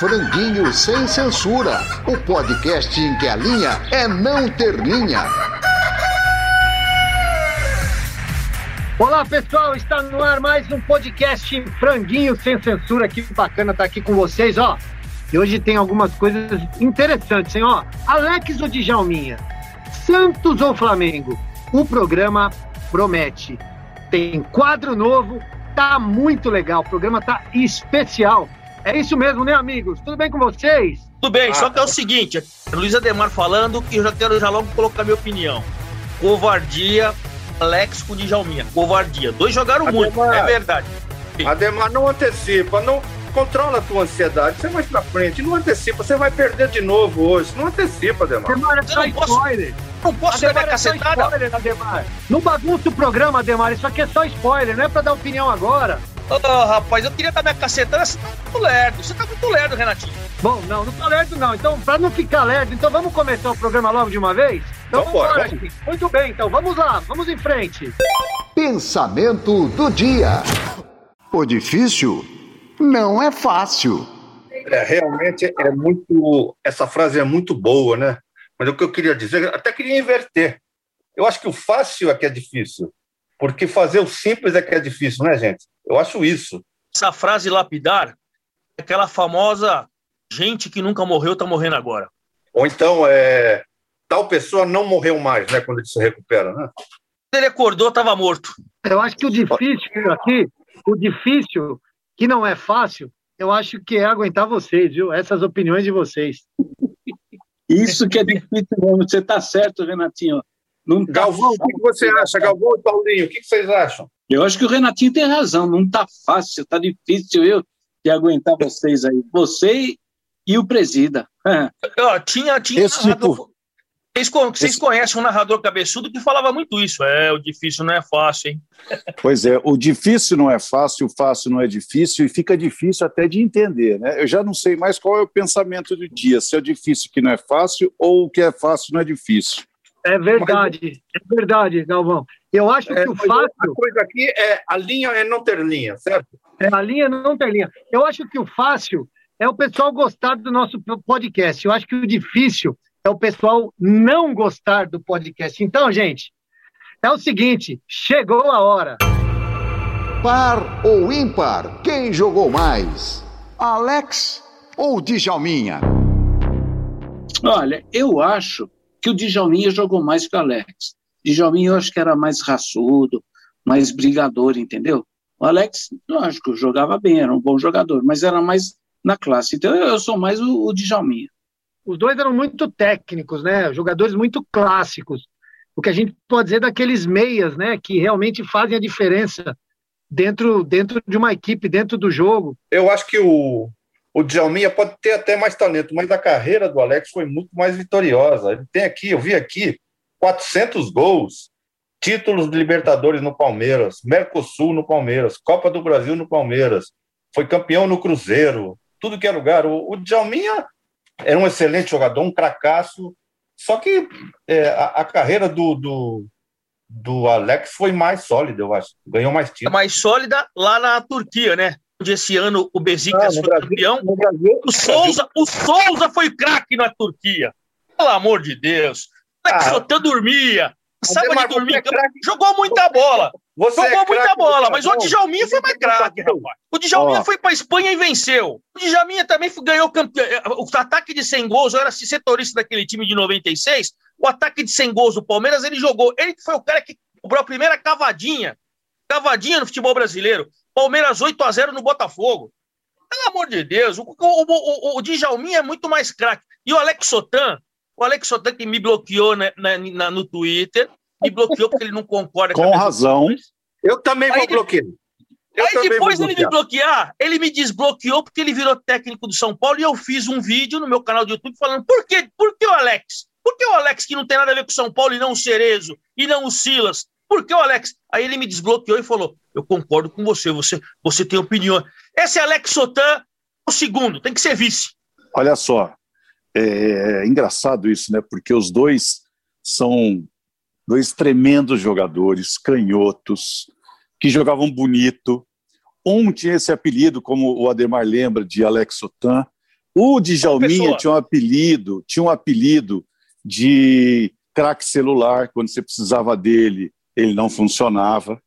Franguinho Sem Censura, o podcast em que a linha é não ter linha. Olá pessoal, está no ar mais um podcast Franguinho Sem Censura. Que bacana estar aqui com vocês, ó. E hoje tem algumas coisas interessantes, hein? Ó, Alex ou Djalminha? Santos ou Flamengo? O programa promete. Tem quadro novo, tá muito legal. O programa tá especial. É isso mesmo, né, amigos? Tudo bem com vocês? Tudo bem, ah, só que é o seguinte, Luiz Ademar falando e eu já quero já logo colocar minha opinião. Covardia, Alex com Djalminha. Covardia. Dois jogaram Ademar, muito, é verdade. Sim. Ademar, não antecipa, não controla a tua ansiedade. Você vai pra frente, não antecipa, você vai perder de novo hoje. Não antecipa, Ademar. Ademar, é só spoiler. Não posso Ademar, dar é só spoiler, Ademar. Não bagunça o programa, Ademar. Isso aqui é só spoiler, não é pra dar opinião agora. Ô, oh, rapaz, eu queria dar minha cacetada, você tá muito lerdo. Você tá muito lerdo, Renatinho. Bom, não, não tá lerdo não. Então, pra não ficar lerdo, então vamos começar o programa logo de uma vez? Então, vamos embora. Muito bem, então vamos lá, vamos em frente. Pensamento do dia. O difícil não é fácil. É, realmente é muito. Essa frase é muito boa, né? Mas o que eu queria dizer, até queria inverter. Eu acho que o fácil é que é difícil. Porque fazer o simples é que é difícil, né, gente? Eu acho isso. Essa frase lapidar é aquela famosa gente que nunca morreu está morrendo agora. Ou então, é, tal pessoa não morreu mais, né, quando ele se recupera, né? Ele acordou, estava morto. Eu acho que o difícil aqui, o difícil, que não é fácil, eu acho que é aguentar vocês, viu? Essas opiniões de vocês. Isso que é difícil mesmo. Você está certo, Renatinho. Não tá Galvão, fácil. o que você acha? Galvão e Paulinho, o que vocês acham? Eu acho que o Renatinho tem razão, não está fácil, está difícil eu de aguentar vocês aí. Você e o presida. tinha, tinha Esse tipo... Vocês, vocês Esse... conhecem um narrador cabeçudo que falava muito isso. É, o difícil não é fácil, hein? Pois é, o difícil não é fácil, o fácil não é difícil, e fica difícil até de entender, né? Eu já não sei mais qual é o pensamento do dia, se é difícil que não é fácil ou o que é fácil não é difícil. É verdade, Mas... é verdade, Galvão. Eu acho é, que o fácil. A coisa aqui é a linha é não ter linha, certo? É a linha não ter linha. Eu acho que o fácil é o pessoal gostar do nosso podcast. Eu acho que o difícil é o pessoal não gostar do podcast. Então, gente, é o seguinte: chegou a hora. Par ou ímpar? Quem jogou mais? Alex ou Djalminha? Olha, eu acho que o Djalminha jogou mais que o Alex. Djalminha eu acho que era mais raçudo, mais brigador, entendeu? O Alex, lógico, jogava bem, era um bom jogador, mas era mais na classe. Então eu sou mais o, o Djalminha. Os dois eram muito técnicos, né? Jogadores muito clássicos. O que a gente pode dizer daqueles meias, né? Que realmente fazem a diferença dentro, dentro de uma equipe, dentro do jogo. Eu acho que o, o Djalminha pode ter até mais talento, mas a carreira do Alex foi muito mais vitoriosa. Ele tem aqui, eu vi aqui, 400 gols, títulos de Libertadores no Palmeiras, Mercosul no Palmeiras, Copa do Brasil no Palmeiras, foi campeão no Cruzeiro, tudo que é lugar. O, o Djalminha era um excelente jogador, um cracaço, só que é, a, a, carreira do, do, do, Alex foi mais sólida, eu acho. Ganhou mais títulos. Mais sólida lá na Turquia, né? Onde esse ano o Besiktas foi Brasil, campeão. O, Souza, o Souza foi craque na Turquia. Pelo amor de Deus. O Alex ah, dormia. Sabe de dormir. É jogou muita bola. Você jogou é muita bola, mas o Djalminha foi mais craque, rapaz. O Djalminha oh. foi para Espanha e venceu. O Djalminha também ganhou campeão. O ataque de 100 gols, eu era setorista daquele time de 96. O ataque de 100 gols do Palmeiras, ele jogou. Ele foi o cara que cobrou a primeira cavadinha. Cavadinha no futebol brasileiro. Palmeiras 8 a 0 no Botafogo. Pelo amor de Deus, o, o, o, o Djalminha é muito mais craque. E o Alex Sotan, o Alex Sotan que me bloqueou na, na, no Twitter, me bloqueou porque ele não concorda com, com razão. Eu também vou bloquear. Eu aí depois ele me bloquear, ele me desbloqueou porque ele virou técnico do São Paulo e eu fiz um vídeo no meu canal do YouTube falando por que, por que o Alex? Por que o Alex que não tem nada a ver com o São Paulo e não o Cerezo e não o Silas? Por que o Alex? Aí ele me desbloqueou e falou: Eu concordo com você, você, você tem opinião. Esse é Alex Sotan, o segundo, tem que ser vice. Olha só, é, é engraçado isso, né? Porque os dois são dois tremendos jogadores, canhotos, que jogavam bonito. Um tinha esse apelido, como o Ademar lembra, de Alex Sotan, O Djalminha tinha um apelido, tinha um apelido de craque celular, quando você precisava dele, ele não funcionava.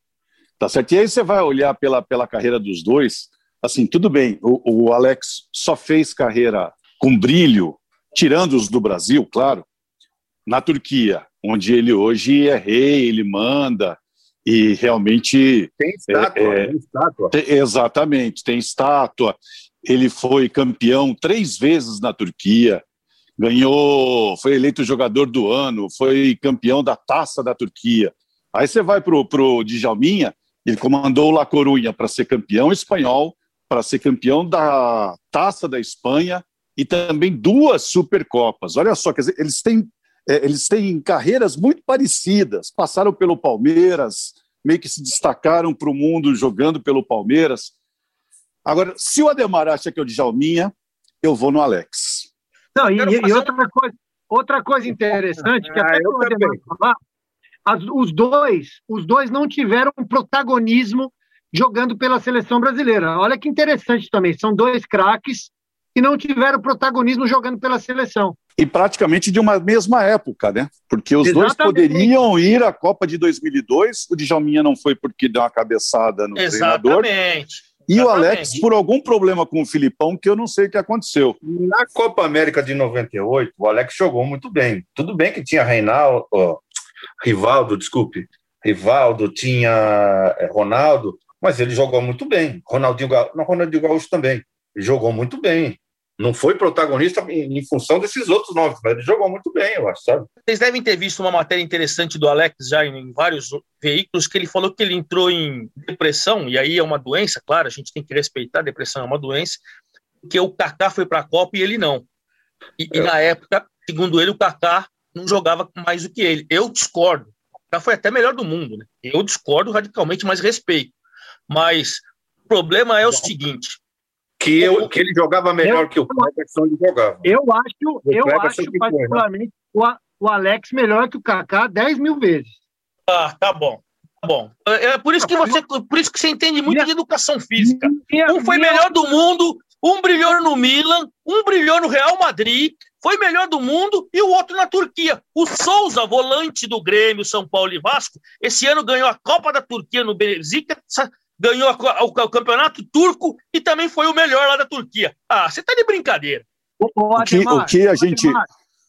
Tá certo? E aí você vai olhar pela, pela carreira dos dois, assim, tudo bem, o, o Alex só fez carreira com brilho, tirando os do Brasil, claro, na Turquia, onde ele hoje é rei, ele manda, e realmente. Tem estátua, é, tem estátua. Tem, exatamente, tem estátua. Ele foi campeão três vezes na Turquia, ganhou, foi eleito jogador do ano, foi campeão da taça da Turquia. Aí você vai para o Djalminha, ele comandou o La Coruña para ser campeão espanhol, para ser campeão da taça da Espanha e também duas Supercopas. Olha só, quer dizer, eles têm, é, eles têm carreiras muito parecidas, passaram pelo Palmeiras, meio que se destacaram para o mundo jogando pelo Palmeiras. Agora, se o Ademar acha que é o Djalminha, eu vou no Alex. Não, e, e outra, coisa, outra coisa interessante, que até ah, o Ademar falar, as, os dois, os dois não tiveram protagonismo jogando pela seleção brasileira. Olha que interessante também, são dois craques que não tiveram protagonismo jogando pela seleção. E praticamente de uma mesma época, né? Porque os Exatamente. dois poderiam ir à Copa de 2002, o Djalminha não foi porque deu uma cabeçada no Exatamente. treinador. E Exatamente. o Alex, por algum problema com o Filipão, que eu não sei o que aconteceu. Na Copa América de 98, o Alex jogou muito bem. Tudo bem que tinha Reinaldo, Rivaldo, desculpe, Rivaldo, tinha eh, Ronaldo, mas ele jogou muito bem. Ronaldinho, não, Ronaldinho Gaúcho também. Ele jogou muito bem. Não foi protagonista em, em, função desses outros nomes, mas ele jogou muito bem, eu acho, sabe? Vocês devem ter visto uma matéria interessante do Alex já em, em vários veículos, que ele falou que ele entrou em depressão, e aí é uma doença, claro, a gente tem que respeitar, depressão é uma doença, porque o Kaká foi para a Copa e ele não. E, e, na época, segundo ele, o Kaká não jogava mais do que ele. Eu discordo. O Kaká foi até melhor do mundo, né? Eu discordo radicalmente, mas respeito. Mas o problema é o seguinte: que, eu, que ele jogava melhor eu, que o Cleberson ele jogava. Eu acho, eu acho né? particularmente o, o Alex melhor que o Kaká 10 mil vezes. Ah, tá bom. Tá bom. É, é por isso que você, por isso que você entende muito minha, de educação física. Minha, um foi minha, melhor do mundo, um brilhou no Milan, um brilhou no Real Madrid, foi melhor do mundo e o outro na Turquia. O Souza, volante do Grêmio, São Paulo e Vasco, esse ano ganhou a Copa da Turquia no Benfica, ganhou a, o, o, campeonato turco e também foi o melhor lá da Turquia. Ah, você tá de brincadeira. O, o, Ademar, o, que, o que a gente. Ademar,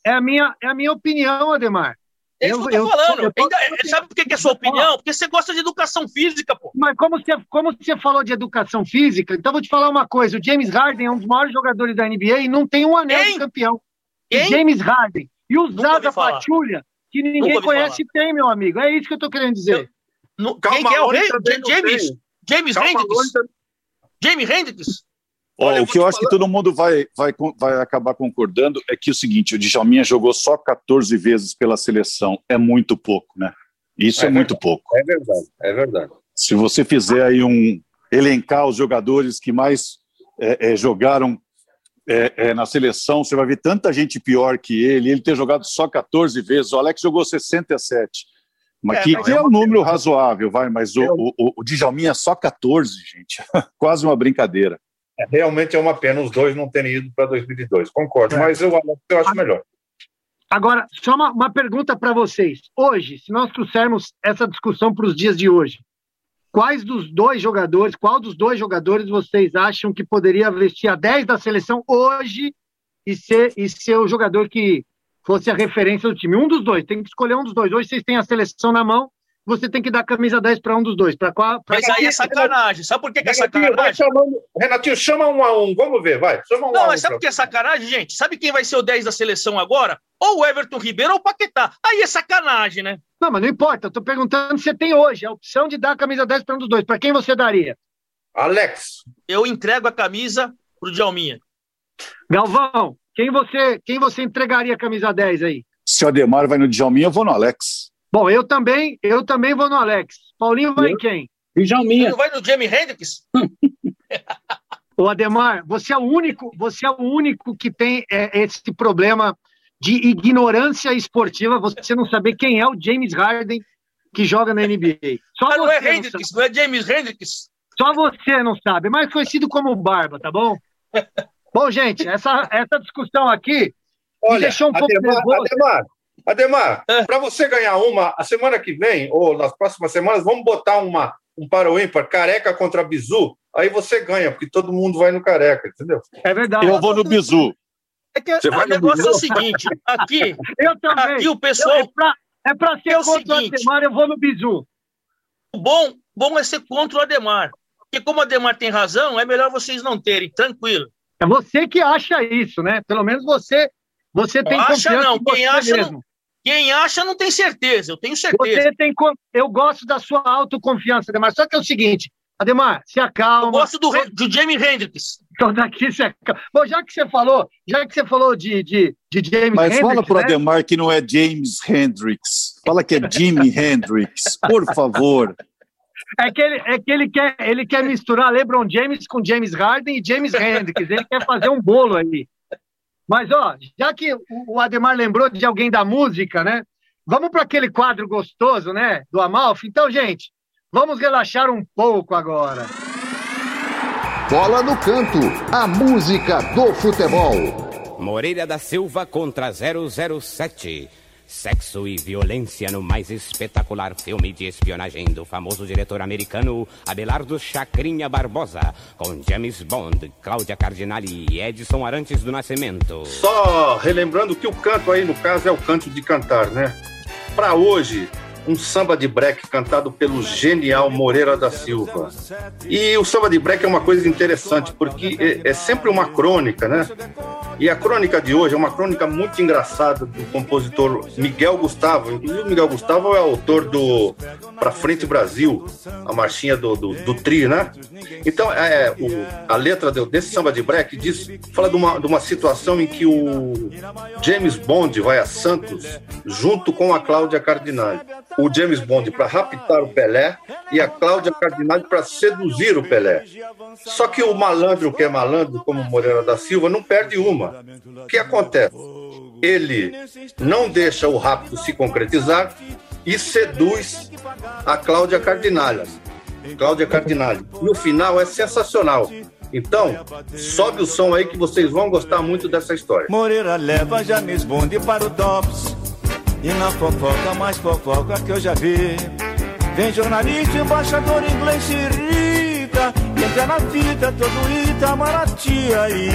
é, a minha, é a minha opinião, Ademar. É isso que eu tô falando. Eu, eu, eu, sabe por que, que é sua opinião? Porque você gosta de educação física, pô. Mas como você, como você falou de educação física, então vou te falar uma coisa: o James Harden é um dos maiores jogadores da NBA e não tem um anel Quem? de campeão. Quem? James Harden. E o Zaza Pachulia, que ninguém conhece, falar. tem, meu amigo. É isso que eu tô querendo dizer. Eu, Quem que é o rei? James, James Hendricks? James Hendricks? Olha, o que eu acho que todo mundo vai, vai, vai acabar concordando é que o seguinte, o Djalminha jogou só 14 vezes pela seleção, é muito pouco, né? Isso é, é muito pouco. É verdade, é verdade. Se você fizer aí um elencar os jogadores que mais é, é, jogaram é, é, na seleção, você vai ver tanta gente pior que ele, ele ter jogado só 14 vezes, o Alex jogou 67. Mas é, que, mas que é, é um número razoável, vai, mas o, o, o, o Djalminha é só 14, gente. Quase uma brincadeira. É, realmente é uma pena os dois não terem ido para 2002, concordo, é. mas eu, eu acho melhor. Agora, só uma, uma pergunta para vocês. Hoje, se nós trouxermos essa discussão para os dias de hoje, quais dos dois jogadores, qual dos dois jogadores vocês acham que poderia vestir a 10 da seleção hoje e ser, e ser o jogador que fosse a referência do time. Um dos dois, tem que escolher um dos dois. Hoje vocês têm a seleção na mão, você tem que dar camisa 10 para um dos dois. Pra qual, pra mas aí é sacanagem. Sabe por que, que é sacanagem? Chamando... Renatinho, chama um a um. Vamos ver, vai. Chama um Não, a um, mas sabe por que é sacanagem, gente? Sabe quem vai ser o 10 da seleção agora? Ou o Everton Ribeiro ou o Paquetá. Aí é sacanagem, né? Não, mas não importa. Eu tô perguntando se você tem hoje a opção de dar a camisa 10 para um dos dois. Para quem você daria? Alex. Eu entrego a camisa pro Djalminha. Galvão, quem você, quem você entregaria a camisa 10 aí? Se o Ademar vai no Djalminha, eu vou no Alex. Bom, eu também, eu também vou no Alex. Paulinho vai eu? em quem? Djalminha. Você não vai no Jamie Hendrix? o Ademar, você é o único, você é o único que tem é, esse problema de ignorância esportiva, você não saber quem é o James Harden que joga na NBA. Só ah, não é Hendrix, não, não, é James Hendrix. Só você não sabe, mais conhecido como Barba, tá bom? Bom, gente, essa, essa discussão aqui Olha, me deixou um pouco Ademar, nervoso. Ademar, Ademar é. para você ganhar uma, a semana que vem, ou nas próximas semanas, vamos botar uma, um para o ímpar, careca contra bizu, aí você ganha, porque todo mundo vai no careca, entendeu? É verdade. Eu vou no bizu. É que Você o negócio é o seguinte, aqui, eu também. aqui o pessoal... Eu, é para é ser é contra seguinte, o Ademar, eu vou no bizu. Bom, bom é ser contra o Ademar. Porque como o Ademar tem razão, é melhor vocês não terem, tranquilo. É você que acha isso, né? Pelo menos você, você tem não acha não, quem acha mesmo. não, quem acha não tem certeza, eu tenho certeza. Você tem, eu gosto da sua autoconfiança, Ademar. Só que é o seguinte, Ademar, se acalma. Eu gosto do, do Jamie Hendrix. Então daqui se acalma. Bom, já que você falou, já que você falou de, de, de James Mas Hendrix. Mas fala pro né? Ademar que não é James Hendrix. Fala que é Jimi Hendrix, por favor. É que, ele, é que ele, quer, ele quer misturar LeBron James com James Harden e James Hendrix. Ele quer fazer um bolo aí. Mas, ó, já que o Ademar lembrou de alguém da música, né? Vamos para aquele quadro gostoso, né? Do Amalfi. Então, gente, vamos relaxar um pouco agora. Bola no canto, a música do futebol. Moreira da Silva contra 007. Sexo e violência no mais espetacular filme de espionagem do famoso diretor americano Abelardo Chacrinha Barbosa, com James Bond, Cláudia Cardinali e Edson Arantes do Nascimento. Só relembrando que o canto aí, no caso, é o canto de cantar, né? Para hoje, um samba de break cantado pelo genial Moreira da Silva. E o samba de break é uma coisa interessante, porque é, é sempre uma crônica, né? E a crônica de hoje é uma crônica muito engraçada do compositor Miguel Gustavo. Inclusive, o Miguel Gustavo é autor do Pra Frente Brasil, a marchinha do, do, do Tri, né? Então, é, o, a letra desse samba de break diz, fala de uma, de uma situação em que o James Bond vai a Santos junto com a Cláudia Cardinale o James Bond para raptar o Pelé e a Cláudia Cardinale para seduzir o Pelé. Só que o malandro que é malandro, como Moreira da Silva, não perde uma. O que acontece? Ele não deixa o rapto se concretizar e seduz a Cláudia Cardinale. Cláudia Cardinale. No final é sensacional. Então, sobe o som aí que vocês vão gostar muito dessa história. Moreira leva James Bond para o DOPS e na fofoca, mais fofoca que eu já vi. Vem jornalista, embaixador inglês se irrita. Entra na fita, todo Itamaraty aí.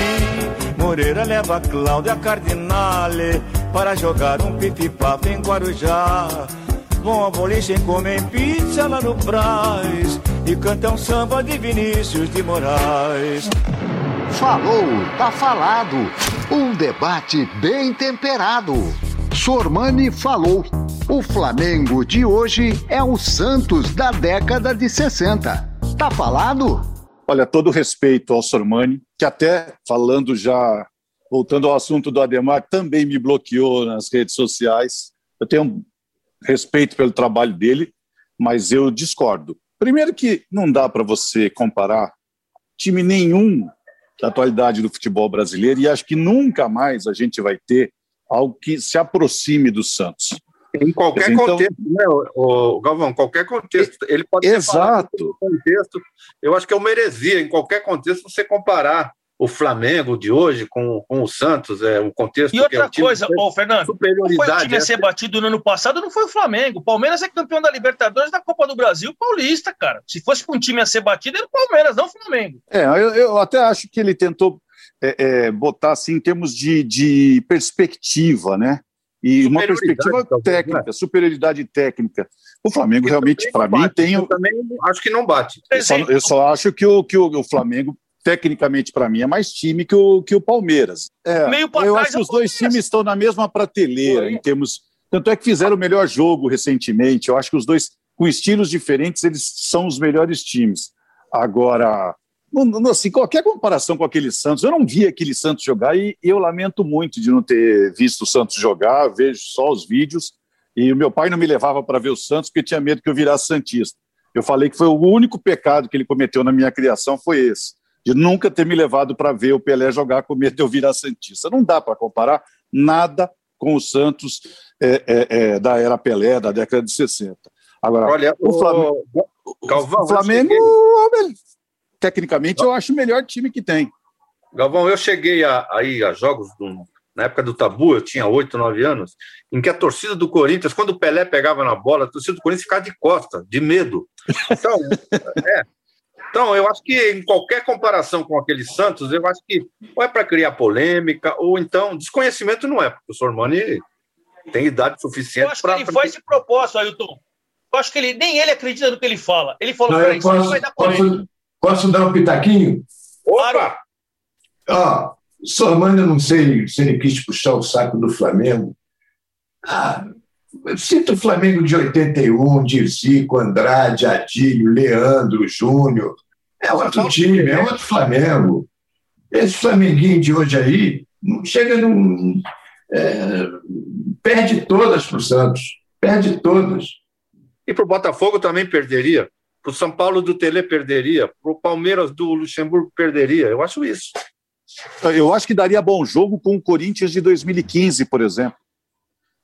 Moreira leva Cláudia Cardinale para jogar um pipipapo em Guarujá. Vão a boliche e comem pizza lá no Braz. E cantam samba de Vinícius de Moraes. Falou, tá falado. Um debate bem temperado. Sormani falou. O Flamengo de hoje é o Santos da década de 60. Tá falado? Olha, todo respeito ao Sormani, que até falando já, voltando ao assunto do Ademar, também me bloqueou nas redes sociais. Eu tenho respeito pelo trabalho dele, mas eu discordo. Primeiro que não dá para você comparar time nenhum da atualidade do futebol brasileiro e acho que nunca mais a gente vai ter algo que se aproxime do Santos. Em qualquer então, contexto, né, o, Galvão? Qualquer contexto. Ele pode Exato. contexto. Eu acho que é uma heresia, em qualquer contexto, você comparar o Flamengo de hoje com, com o Santos, é o contexto. E outra é coisa, ô, Fernando, superioridade, foi o time a ser batido no ano passado, não foi o Flamengo. O Palmeiras é campeão da Libertadores, da Copa do Brasil, paulista, cara. Se fosse com um time a ser batido, era o Palmeiras, não o Flamengo. É, eu, eu até acho que ele tentou é, é, botar assim em termos de, de perspectiva, né? E uma perspectiva técnica, né? superioridade técnica. O Flamengo realmente, para mim, tem. Eu também acho que não bate. Eu só, eu só acho que o, que o, o Flamengo tecnicamente para mim é mais time que o, que o Palmeiras. É, Meio eu acho que é os dois times estão na mesma prateleira em termos. Tanto é que fizeram o melhor jogo recentemente. Eu acho que os dois, com estilos diferentes, eles são os melhores times. Agora, assim, qualquer comparação com aquele Santos, eu não vi aquele Santos jogar e eu lamento muito de não ter visto o Santos jogar, vejo só os vídeos. E o meu pai não me levava para ver o Santos porque tinha medo que eu virasse Santista. Eu falei que foi o único pecado que ele cometeu na minha criação foi esse, de nunca ter me levado para ver o Pelé jogar com medo de eu virar Santista. Não dá para comparar nada com o Santos é, é, é, da era Pelé, da década de 60. Agora, Olha, o Flamengo, o, Calvão, o Flamengo tecnicamente, eu acho o melhor time que tem. Galvão, eu cheguei a, aí a jogos do, na época do Tabu, eu tinha oito, nove anos, em que a torcida do Corinthians, quando o Pelé pegava na bola, a torcida do Corinthians ficava de costa, de medo. Então, é, então, eu acho que em qualquer comparação com aquele Santos, eu acho que ou é para criar polêmica, ou então desconhecimento não é, porque o Sormani tem idade suficiente para. Ele foi esse propósito, Ailton. Eu acho que ele, nem ele acredita no que ele fala. Ele falou para isso vai dar posso, posso dar um pitaquinho? Opa! Ó, o Sormani, eu não sei se ele quis puxar o saco do Flamengo. Ah, Cito o Flamengo de 81, de Zico, Andrade, Adílio, Leandro, Júnior. É outro time, é outro Flamengo. Esse Flamenguinho de hoje aí não chega num. É, perde todas para o Santos. Perde todas. E para o Botafogo também perderia. Para o São Paulo do Tele perderia. Para o Palmeiras do Luxemburgo perderia. Eu acho isso. Eu acho que daria bom jogo com o Corinthians de 2015, por exemplo.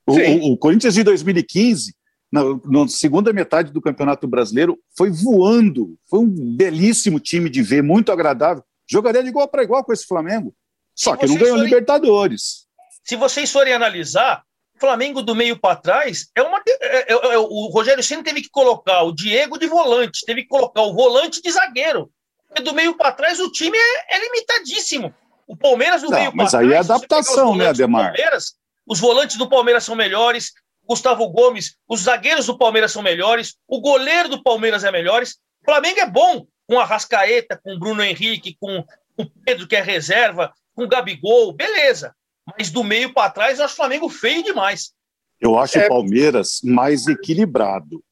O, o, o, Corinthians de 2015, na, na, segunda metade do Campeonato Brasileiro, foi voando. Foi um belíssimo time de ver, muito agradável. Jogaria de igual para igual com esse Flamengo. Só se que não ganhou forem, Libertadores. Se vocês forem analisar, Flamengo do meio para trás é uma. É, é, é, o Rogério Senna teve que colocar o Diego de volante, teve que colocar o volante de zagueiro. Porque do meio para trás o time é, é limitadíssimo. O Palmeiras do não, meio para trás. Mas aí é adaptação, né, Ademar? Palmeiras, os volantes do Palmeiras são melhores, Gustavo Gomes, os zagueiros do Palmeiras são melhores, o goleiro do Palmeiras é melhores. O Flamengo é bom com a Rascaeta, com o Bruno Henrique, com o Pedro, que é reserva, com o Gabigol, beleza. Mas do meio para trás, eu acho o Flamengo feio demais. Eu acho é... o Palmeiras mais equilibrado.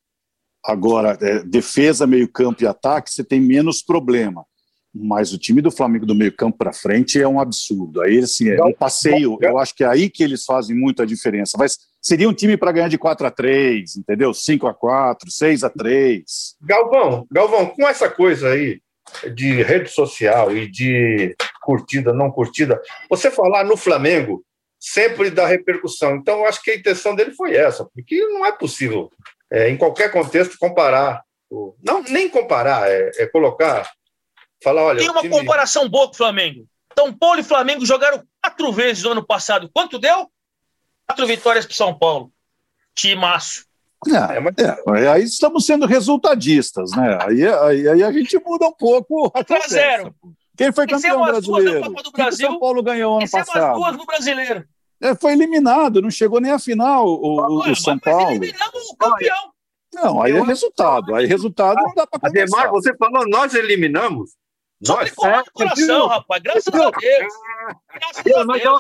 Agora, é, defesa, meio-campo e ataque, você tem menos problema mas o time do Flamengo do meio campo para frente é um absurdo. Aí, assim, é um passeio. Eu acho que é aí que eles fazem muito a diferença. Mas seria um time para ganhar de 4 a 3 entendeu? 5 a 4 6 a 3 Galvão, Galvão, com essa coisa aí de rede social e de curtida, não curtida, você falar no Flamengo sempre dá repercussão. Então, eu acho que a intenção dele foi essa, porque não é possível, é, em qualquer contexto, comparar. Não, nem comparar, é, é colocar Fala, olha, Tem uma time... comparação boa com o Flamengo. São Paulo e Flamengo jogaram quatro vezes no ano passado. Quanto deu? Quatro vitórias para São Paulo. Timaço. É, mas... é, aí estamos sendo resultadistas, né? Aí, aí, aí a gente muda um pouco. 4 a 0 Quem foi campeão brasileiro? Copa do Brasil. São Paulo ganhou ano passado. duas no brasileiro. É, foi eliminado, não chegou nem a final o, o, o São Paulo. eliminamos o campeão. Não, aí é resultado. Aí resultado não dá para conversar. Ademar, você falou, nós eliminamos. Só ficou é, coração, rapaz. Graças a Deus. Graças a Deus. Eu,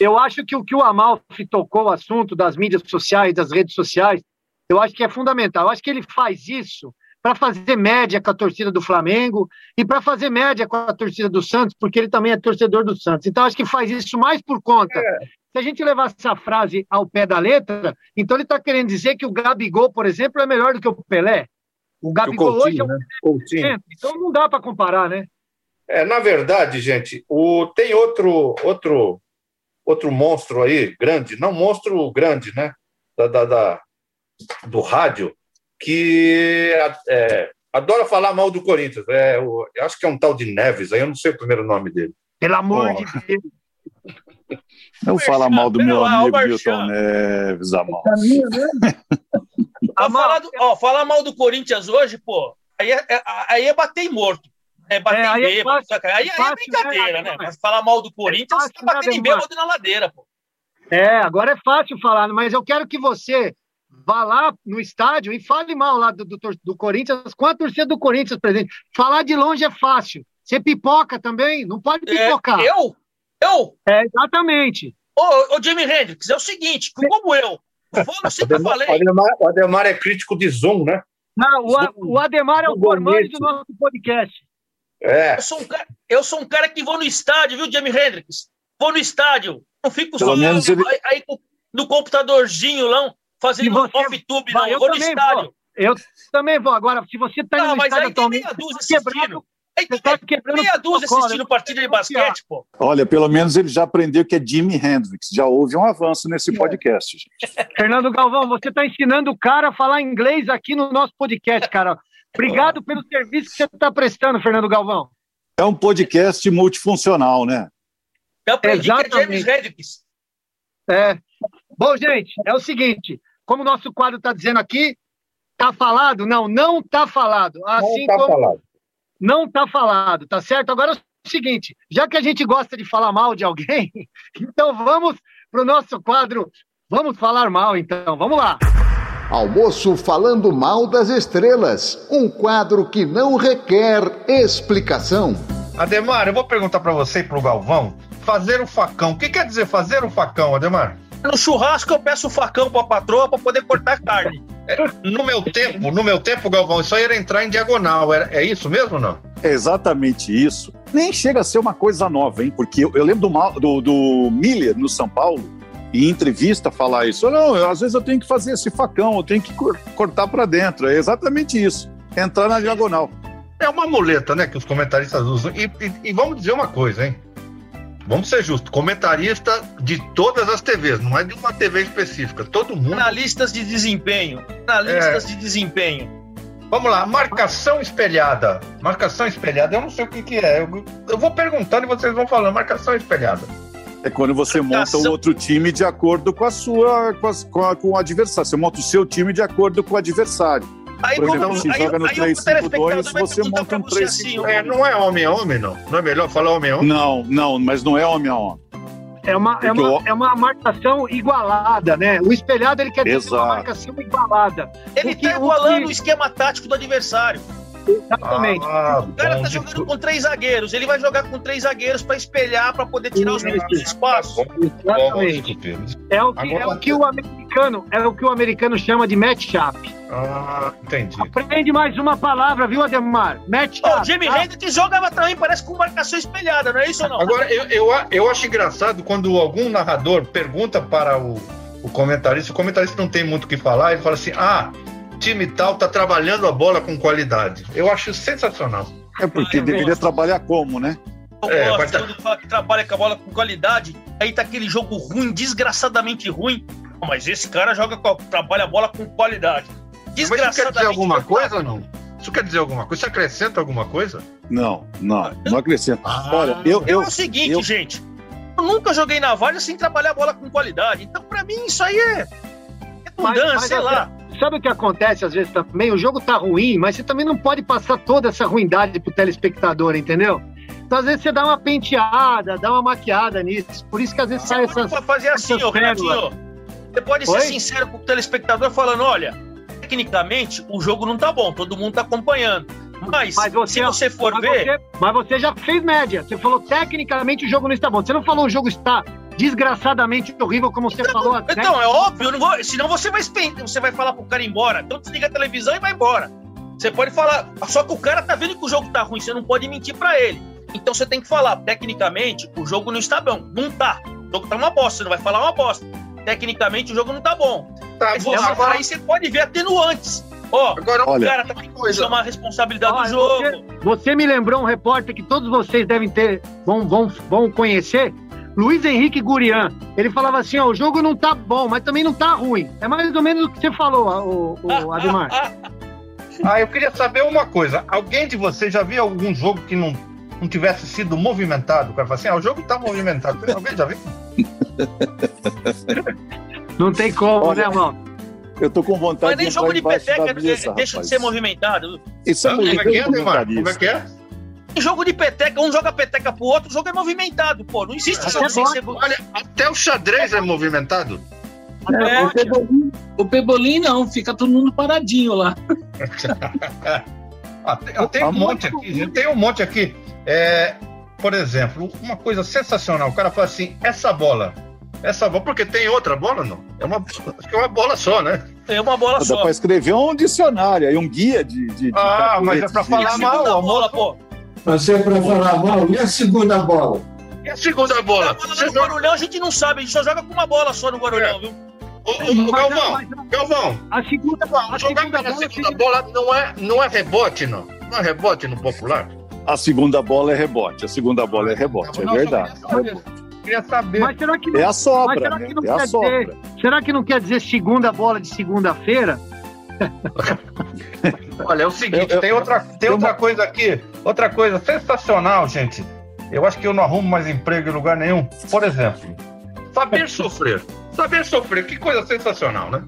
eu acho que o que o Amalfi tocou o assunto das mídias sociais, das redes sociais, eu acho que é fundamental. Eu acho que ele faz isso para fazer média com a torcida do Flamengo e para fazer média com a torcida do Santos, porque ele também é torcedor do Santos. Então, acho que faz isso mais por conta. É. Se a gente levar essa frase ao pé da letra, então ele está querendo dizer que o Gabigol, por exemplo, é melhor do que o Pelé. O Gabigol Coutinho, hoje é um né? Coutinho. então não dá para comparar, né? É, na verdade, gente, o, tem outro, outro, outro monstro aí, grande, não monstro grande, né? Da, da, da do rádio, que é, adora falar mal do Corinthians. É, eu acho que é um tal de Neves, aí eu não sei o primeiro nome dele. Pelo amor Bom. de Deus. Não fala mal do meu amigo Milton Neves, Amor. Ah, falar, do, ó, falar mal do Corinthians hoje, pô, aí é, é aí é bater morto. É bater é, aí, é bêbado, fácil, aí, aí é fácil, brincadeira, né? né? Mas falar mal do Corinthians, é fácil, tá batendo né, em bêbado na ladeira, pô. É, agora é fácil falar, mas eu quero que você vá lá no estádio e fale mal lá do, do, do Corinthians com a torcida do Corinthians presente. Falar de longe é fácil. Você pipoca também? Não pode é, pipocar. É, eu? Eu? É, exatamente. Ô, ô Jimmy Hendrix, é o seguinte, como eu eu sempre falei. O Ademar, o Ademar é crítico de Zoom, né? Não, o, o Ademar é o formante do nosso podcast. É. Eu sou, um cara, eu sou um cara que vou no estádio, viu, Jamie Hendrix? Vou no estádio, não fico Pelo só menos ele... aí, aí, no computadorzinho lá, fazendo off-tube, não. Eu vou no estádio. Vou. Eu também vou. Agora, se você está no mas estádio aí tem meia dúzia assistindo. Aí tem tá meia dúzia assistindo partida de basquete, pô. Olha, pelo menos ele já aprendeu que é Jimi Hendrix. Já houve um avanço nesse é. podcast, gente. Fernando Galvão, você está ensinando o cara a falar inglês aqui no nosso podcast, cara. Obrigado pelo serviço que você está prestando, Fernando Galvão. É um podcast multifuncional, né? Eu aprendi Exatamente. que é James Redkins. É. Bom, gente, é o seguinte, como o nosso quadro está dizendo aqui, tá falado? Não, não tá falado. Assim não tá como... falado. Não tá falado, tá certo? Agora é o seguinte, já que a gente gosta de falar mal de alguém, então vamos para o nosso quadro. Vamos falar mal, então. Vamos lá. Almoço falando mal das estrelas. Um quadro que não requer explicação. Ademar, eu vou perguntar para você e para o Galvão. Fazer o facão. O que quer dizer fazer o facão, Ademar? No churrasco eu peço o facão para a patroa para poder cortar carne. É, no meu tempo, no meu tempo, Galvão, isso aí era entrar em diagonal. É, é isso mesmo ou não? É exatamente isso. Nem chega a ser uma coisa nova, hein? Porque eu, eu lembro do, do, do Miller no São Paulo, em entrevista falar isso. Não, eu, às vezes eu tenho que fazer esse facão, eu tenho que cortar para dentro. É exatamente isso. Entrar na diagonal. É uma muleta, né, que os comentaristas usam. E, e, e vamos dizer uma coisa, hein? Vamos ser justos, comentarista de todas as TVs, não é de uma TV específica, todo mundo. Analistas de desempenho. Analistas é... de desempenho. Vamos lá, marcação espelhada. Marcação espelhada, eu não sei o que, que é. Eu, eu vou perguntando e vocês vão falando. Marcação espelhada. É quando você marcação... monta o outro time de acordo com a sua, com, a, com, a, com o adversário. Você monta o seu time de acordo com o adversário. Aí, Por exemplo, se joga no 3-5-2, você monta um 3 5 é, Não é homem a homem, não? Não é melhor falar homem a homem? Não, não, mas não é homem a homem. É uma, é, uma, é uma marcação igualada, né? O espelhado ele quer dizer Exato. uma marcação igualada. Ele está igualando o, que... o esquema tático do adversário. Exatamente. Ah, o cara tá jogando com três zagueiros. Ele vai jogar com três zagueiros para espelhar, para poder tirar os espaços. Exatamente. É o que, é o, que o americano é o que o americano chama de matchup. Ah, entendi. Aprende mais uma palavra, viu, Ademar? Matchup. Oh, o Jimmy tá? Hendrix jogava também, parece com marcação espelhada, não é isso ou não? Agora, eu, eu, eu acho engraçado quando algum narrador pergunta para o, o comentarista, o comentarista não tem muito o que falar, ele fala assim: ah time tal tá trabalhando a bola com qualidade. Eu acho sensacional. É porque deveria trabalhar como, né? Eu é, gosto, tá... quando fala que trabalha com a bola com qualidade, aí tá aquele jogo ruim, desgraçadamente ruim. Mas esse cara joga com, trabalha a bola com qualidade. Desgraçadamente. Mas isso quer dizer alguma coisa ou não? Isso quer dizer alguma coisa? Isso acrescenta alguma coisa? Não, não, não acrescenta. Ah, Olha, eu, eu, é o seguinte, eu... gente. Eu nunca joguei na Varsa sem trabalhar a bola com qualidade. Então, para mim, isso aí é redundância, sei lá. Sabe o que acontece às vezes também? O jogo tá ruim, mas você também não pode passar toda essa ruindade pro telespectador, entendeu? Então, às vezes, você dá uma penteada, dá uma maquiada nisso. Por isso que às vezes sai essas. Pode fazer assim, ô Renatinho. Você pode Oi? ser sincero com o telespectador falando: olha, tecnicamente o jogo não tá bom, todo mundo tá acompanhando. Mas, mas você, se você for mas ver. Você, mas você já fez média. Você falou tecnicamente o jogo não está bom. Você não falou o jogo está desgraçadamente horrível, como você então, falou. Né? Então, é óbvio, não vou, senão você vai, você vai falar pro cara ir embora. Então desliga a televisão e vai embora. Você pode falar, só que o cara tá vendo que o jogo tá ruim, você não pode mentir para ele. Então você tem que falar, tecnicamente, o jogo não está bom. Não tá. O jogo tá uma bosta, você não vai falar uma bosta. Tecnicamente, o jogo não tá bom. Tá, Mas você, agora... aí você pode ver atenuantes. Ó, oh, o cara tá que chamar a responsabilidade do jogo. Você, você, me lembrou um repórter que todos vocês devem ter, vão, vão, vão conhecer, Luiz Henrique Gurian, ele falava assim: ó, o jogo não tá bom, mas também não tá ruim. É mais ou menos o que você falou, o, o Ademar. ah, eu queria saber uma coisa: alguém de vocês já viu algum jogo que não, não tivesse sido movimentado? O cara fala assim: ah, o jogo tá movimentado. Alguém já viu? não tem como, Olha, né, irmão? Eu tô com vontade Mas nem de jogo de peteca deixa rapaz. de ser movimentado. Isso é, como é que é, Ademar? Como é que é? Jogo de peteca, um joga peteca pro outro, o jogo é movimentado, pô. Não existe jogo sem ser... Olha, até o xadrez é movimentado. É, o, pebolim, o pebolim não, fica todo mundo paradinho lá. ah, tem, tem, um monte aqui, tem um monte aqui. É, por exemplo, uma coisa sensacional. O cara fala assim: essa bola, essa bola, porque tem outra bola, não? É uma, acho que é uma bola só, né? É uma bola Dá só. Dá pra escrever um dicionário, aí um guia de. de, de ah, mas é pra falar mal. A bola, pô. Você para falar mal, e a segunda bola? E a segunda bola? A bola no joga... Guarulhão a gente não sabe, a gente só joga com uma bola só no Guarulhão, é. viu? Ô, ô, Galvão, mas, Galvão, a segunda, a jogar segunda bola, segunda bola não é, não é rebote, não. Não é rebote no popular. A segunda bola é rebote, a segunda bola é rebote, é verdade. Queria saber. Mas será que não, é a sobra, será né? que não é quer dizer, Será que não quer dizer segunda bola de segunda-feira? Olha, é o seguinte, eu, eu, tem outra, tem outra coisa aqui, outra coisa sensacional, gente. Eu acho que eu não arrumo mais emprego em lugar nenhum. Por exemplo, saber sofrer. Saber sofrer, que coisa sensacional, né?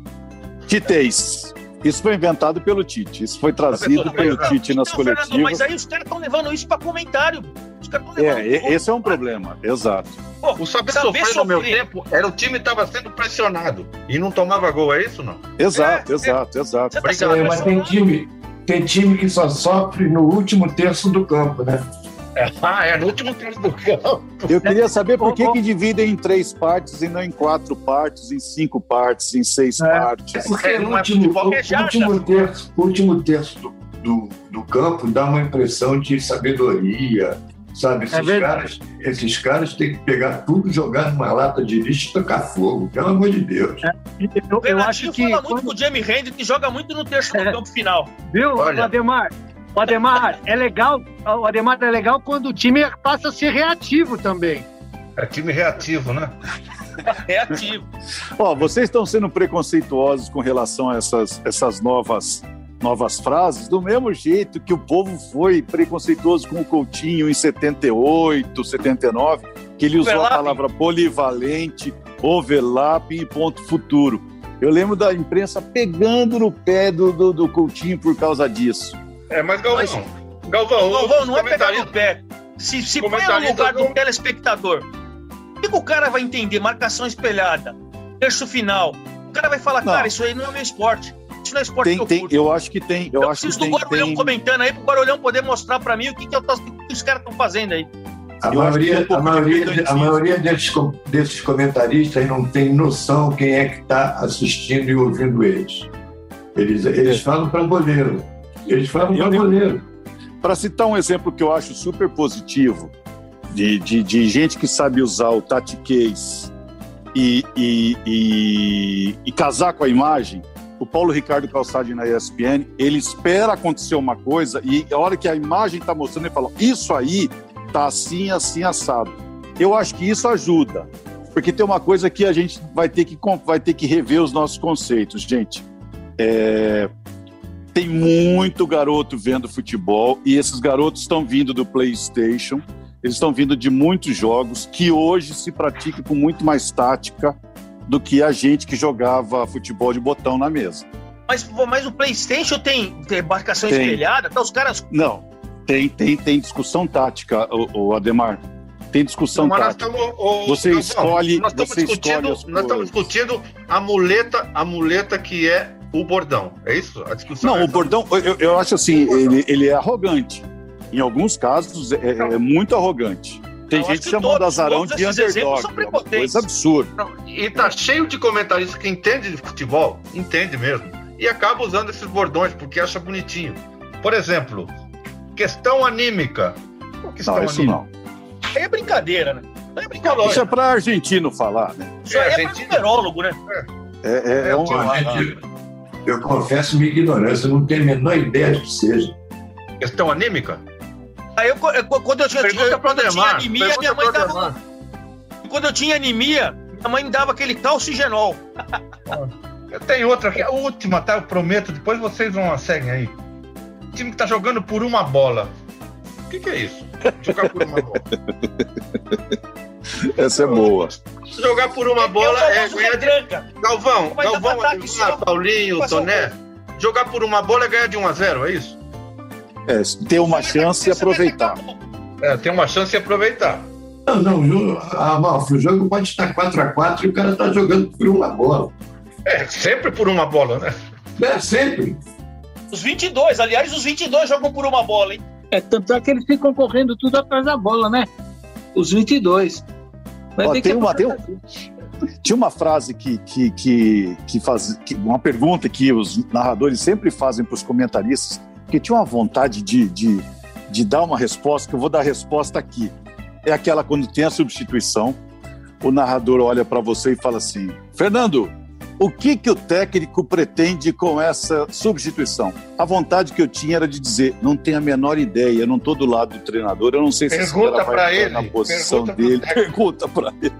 Titez. Isso foi inventado pelo Tite. Isso foi trazido pelo Tite nas então, coletivas. Fernando, mas aí os caras estão levando isso para comentário. É, esse é um problema, exato. Pô, o saber, saber sofrer, no meu tempo era o time estava sendo pressionado e não tomava gol, é isso não? Exato, é, exato, é. exato. Tá é, mas tem time, tem time que só sofre no último terço do campo, né? É, ah, é no último terço do campo. Eu queria saber por que, que dividem em três partes e não em quatro partes, em cinco partes, em seis é, partes. É porque é, no último, o, último terço, último terço do, do, do campo dá uma impressão de sabedoria, Sabe, é esses, é caras, esses caras têm que pegar tudo, jogar numa lata de lixo e tocar fogo, pelo amor de Deus. É, eu, eu acho que. fala muito com o Jamie Hendrix, que joga muito no terço é. do campo final. Viu, Olha. Ademar? O Ademar, é legal, o Ademar é legal quando o time passa a ser reativo também. É time reativo, né? reativo. Ó, vocês estão sendo preconceituosos com relação a essas, essas novas novas frases, do mesmo jeito que o povo foi preconceituoso com o Coutinho em 78, 79, que ele usou a palavra polivalente, overlap e ponto futuro. Eu lembro da imprensa pegando no pé do, do, do Coutinho por causa disso. É, mas Galvão, mas, Galvão, Galvão não é pegar no pé. Se, se põe no lugar do telespectador, o que o cara vai entender? Marcação espelhada, terço final. O cara vai falar, não. cara, isso aí não é meu esporte no esporte tem, que eu tem, Eu acho que tem. Eu, eu acho preciso que do Barulhão tem... comentando aí, pro Barulhão poder mostrar pra mim o que, que, eu tô, que os caras estão fazendo aí. A maioria, a, maioria, a maioria desses, desses comentaristas não tem noção quem é que está assistindo e ouvindo eles. Eles, eles falam para goleiro. Eles falam para goleiro. Para citar um exemplo que eu acho super positivo, de, de, de gente que sabe usar o Tati Case e, e, e, e casar com a imagem, o Paulo Ricardo Calçade na ESPN, ele espera acontecer uma coisa e a hora que a imagem está mostrando, ele fala: Isso aí tá assim, assim, assado. Eu acho que isso ajuda, porque tem uma coisa que a gente vai ter que, vai ter que rever os nossos conceitos, gente. É, tem muito garoto vendo futebol e esses garotos estão vindo do PlayStation, eles estão vindo de muitos jogos que hoje se pratica com muito mais tática, do que a gente que jogava futebol de botão na mesa. Mas, mas o PlayStation tem, tem marcação tem. espelhada? Então os caras. Não, tem, tem, tem discussão tática, o, o Ademar. Tem discussão Não, tática. Estamos, o, você não, escolhe. Nós estamos, discutindo, nós estamos discutindo a muleta, a muleta que é o bordão. É isso? A discussão Não, é o bordão, eu, eu acho assim, ele, ele é arrogante. Em alguns casos, é, é muito arrogante. Tem eu gente chamando todos, Azarão de underdog. É uma coisa absurda. E tá cheio de comentaristas que entende de futebol, entende mesmo, e acaba usando esses bordões porque acha bonitinho. Por exemplo, questão anímica. Questão não, isso anímica. não. Aí é brincadeira, né? É brincadeira. Isso é para argentino falar, né? Isso é, é para numerólogo, né? É, é, é, é um... Eu confesso minha ignorância, não tenho a menor ideia do que seja. Questão anímica? Aí eu, quando eu tinha, eu, quando eu tinha anemia, minha mãe dava. Quando eu tinha anemia, minha mãe me dava aquele calcigenol. Eu tenho outra aqui, a última, tá? Eu prometo, depois vocês vão seguem aí. O time que tá jogando por uma bola. O que, que é isso? Jogar por uma bola. Essa é boa. Jogar por uma bola é ganhar de... Galvão, Galvão, Paulinho, Toné. Jogar por uma bola é ganhar de 1 a 0 é isso? É, ter uma chance e aproveitar. É, ter uma chance e aproveitar. Não, não, ah, Malfo, o jogo pode estar 4x4 e o cara está jogando por uma bola. É, sempre por uma bola, né? É, sempre. Os 22, aliás, os 22 jogam por uma bola, hein? É, tanto é que eles ficam correndo tudo atrás da bola, né? Os 22. Ó, tem uma, tem um, tinha uma frase que, que, que, que faz. Que, uma pergunta que os narradores sempre fazem para os comentaristas porque tinha uma vontade de, de, de dar uma resposta, que eu vou dar a resposta aqui. É aquela quando tem a substituição, o narrador olha para você e fala assim: Fernando, o que, que o técnico pretende com essa substituição? A vontade que eu tinha era de dizer: não tenho a menor ideia, eu não estou do lado do treinador, eu não sei se pergunta para ele na posição pergunta dele. Pergunta para ele.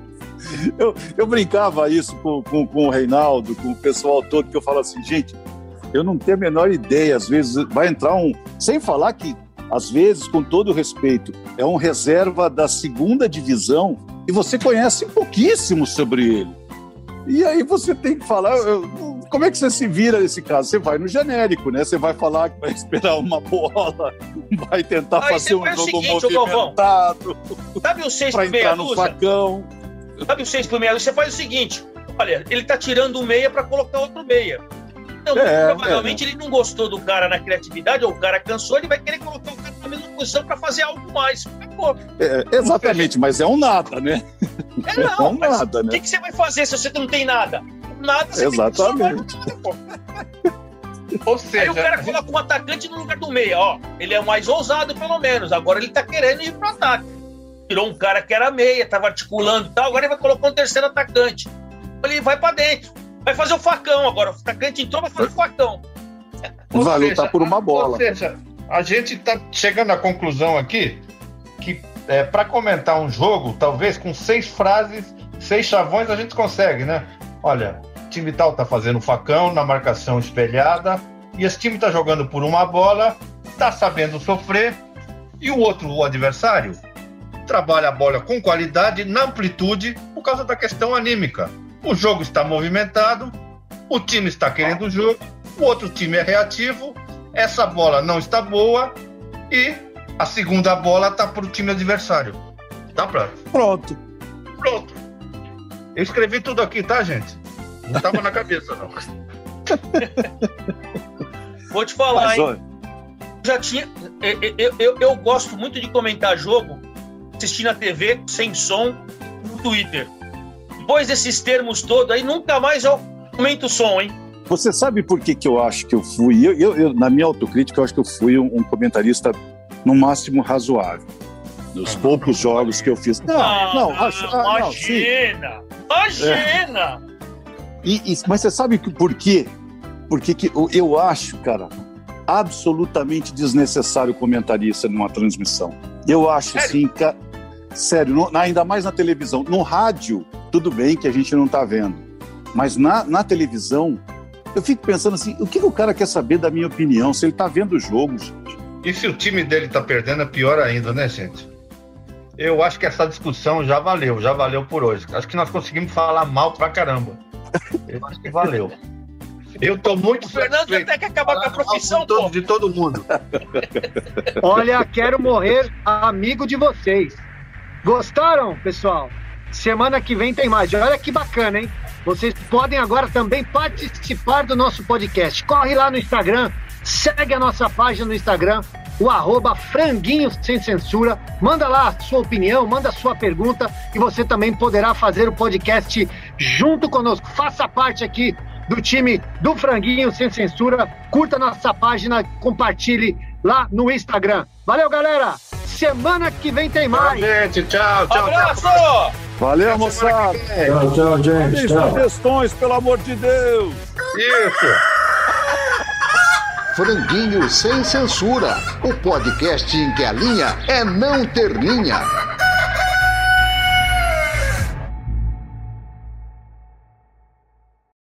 Eu, eu brincava isso com, com, com o Reinaldo, com o pessoal todo, que eu falo assim, gente, Eu não tenho a menor ideia. Às vezes vai entrar um. Sem falar que, às vezes, com todo respeito, é um reserva da segunda divisão e você conhece pouquíssimo sobre ele. E aí você tem que falar. Como é que você se vira nesse caso? Você vai no genérico, né? Você vai falar que vai esperar uma bola, vai tentar aí fazer um jogo seguinte, movimentado. Sabe o seis para entrar no facão. Sabe o seis por meia Você faz o seguinte: olha, ele tá tirando o meia para colocar outro meia. Então, é, provavelmente é. ele não gostou do cara na criatividade, ou o cara cansou, ele vai querer colocar o cara na mesma posição para fazer algo mais. É, exatamente, mas é um nada, né? É, não, é um nada, né? O que, que, você vai fazer se você não tem nada? Nada, você Exatamente. Tem que Ou seja, Aí o cara coloca um atacante no lugar do meia, ó. Ele é mais ousado, pelo menos. Agora ele tá querendo ir pro ataque. Tirou um cara que era meia, tava articulando e tal, agora ele vai colocar um terceiro atacante. Ele vai para dentro. Vai fazer o facão agora. O atacante entrou, vai fazer o facão. Vai lutar por uma bola. Ou seja, a gente está chegando à conclusão aqui que é, para comentar um jogo, talvez com seis frases, seis chavões, a gente consegue, né? Olha, o time tal tá fazendo facão na marcação espelhada e esse time tá jogando por uma bola, tá sabendo sofrer e o outro, o adversário, trabalha a bola com qualidade, na amplitude, por causa da questão anímica. O jogo está movimentado, o time está querendo o jogo, o outro time é reativo, essa bola não está boa e a segunda bola está para o time adversário. Tá pronto. Pronto. Pronto. Eu escrevi tudo aqui, tá, gente? Não estava na cabeça, não. Vou te falar, Mas, hein? Já tinha. Eu, eu, eu, eu gosto muito de comentar jogo, assistir na TV, sem som, no Twitter depois desses termos todos aí, nunca mais eu aumento o som, hein? Você sabe por que, que eu acho que eu fui? Eu, eu, eu na minha autocrítica, eu acho que eu fui um, um comentarista no máximo razoável. Nos ah, poucos jogos que eu fiz. Não, ah, não, acho. Ah, imagina! Não, imagina! É. E, e, mas você sabe que, por quê? Porque que eu, eu acho, cara, absolutamente desnecessário comentarista numa transmissão. Eu acho, Sério? assim, que, sério, no, ainda mais na televisão. No rádio, tudo bem que a gente não está vendo. Mas na, na televisão, eu fico pensando assim: o que, que o cara quer saber da minha opinião? Se ele está vendo o jogo, gente. E se o time dele está perdendo, é pior ainda, né, gente? Eu acho que essa discussão já valeu, já valeu por hoje. Acho que nós conseguimos falar mal pra caramba. Eu acho que valeu. Eu tô muito. O Fernando até que acabar com a profissão de todo, de todo mundo. Olha, quero morrer amigo de vocês. Gostaram, pessoal? Semana que vem tem mais. Olha que bacana, hein? Vocês podem agora também participar do nosso podcast. Corre lá no Instagram, segue a nossa página no Instagram, o arroba franguinho sem censura. Manda lá a sua opinião, manda a sua pergunta e você também poderá fazer o podcast junto conosco. Faça parte aqui do time do Franguinho Sem Censura. Curta nossa página, compartilhe lá no Instagram. Valeu, galera! Semana que vem tem mais. Tchau, gente. Tchau, tchau. Abraço! Valeu, moçada. Tchau, tchau, gente. Tchau. Questões, pelo amor de Deus. Isso. Franguinho sem censura, o podcast em que a linha é não ter linha.